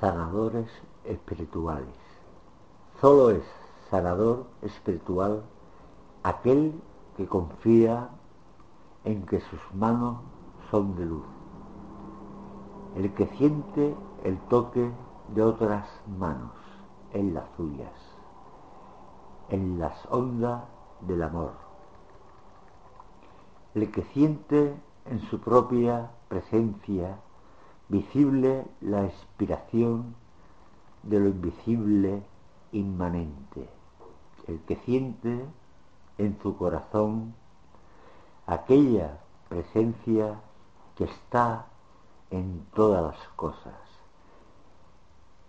Sanadores espirituales. Solo es sanador espiritual aquel que confía en que sus manos son de luz, el que siente el toque de otras manos en las suyas, en las ondas del amor, el que siente en su propia presencia visible la inspiración de lo invisible inmanente, el que siente en su corazón aquella presencia que está en todas las cosas.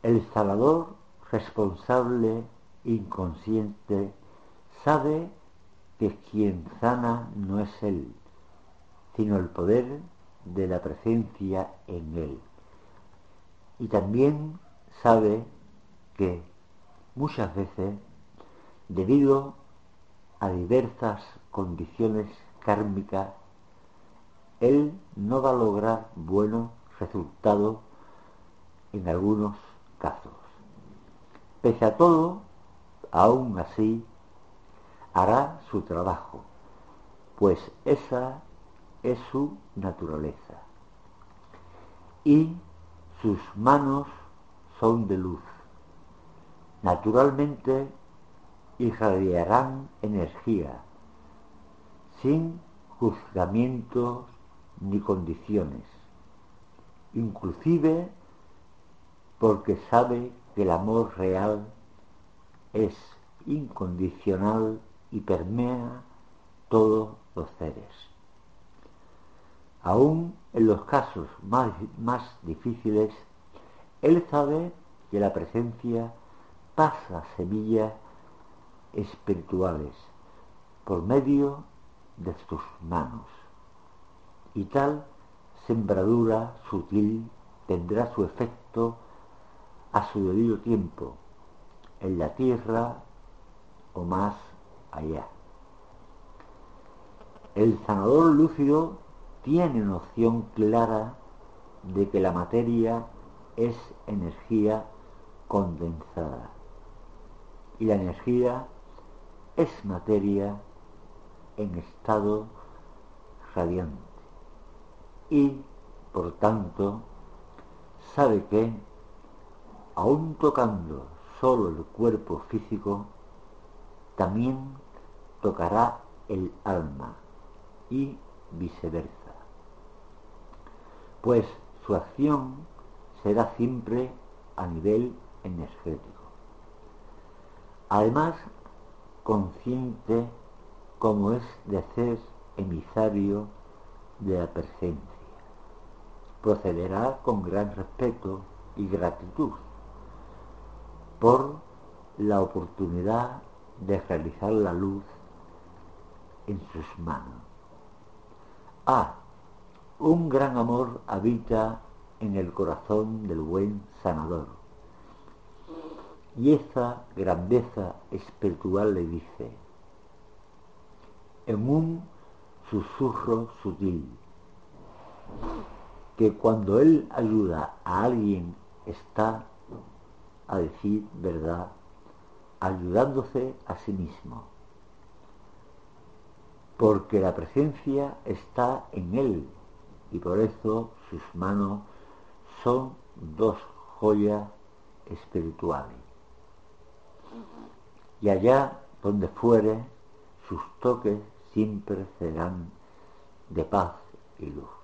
El Salvador responsable, inconsciente, sabe que quien sana no es él, sino el poder de la presencia en él. Y también sabe que muchas veces, debido a diversas condiciones kármicas, él no va a lograr buenos resultados en algunos casos. Pese a todo, aún así, hará su trabajo, pues esa es su naturaleza. Y sus manos son de luz. Naturalmente irradiarán energía, sin juzgamientos ni condiciones, inclusive porque sabe que el amor real es incondicional y permea todos los seres. Aún en los casos más, más difíciles, él sabe que la presencia pasa semillas espirituales por medio de sus manos. Y tal sembradura sutil tendrá su efecto a su debido tiempo, en la tierra o más allá. El sanador lúcido tiene noción clara de que la materia es energía condensada. Y la energía es materia en estado radiante. Y por tanto sabe que aun tocando solo el cuerpo físico también tocará el alma y viceversa pues su acción será siempre a nivel energético. Además, consciente como es de ser emisario de la presencia. Procederá con gran respeto y gratitud por la oportunidad de realizar la luz en sus manos. Ah, un gran amor habita en el corazón del buen sanador. Y esa grandeza espiritual le dice, en un susurro sutil, que cuando él ayuda a alguien está a decir verdad, ayudándose a sí mismo, porque la presencia está en él y por eso sus manos son dos joyas espirituales. Y allá donde fuere, sus toques siempre serán de paz y luz.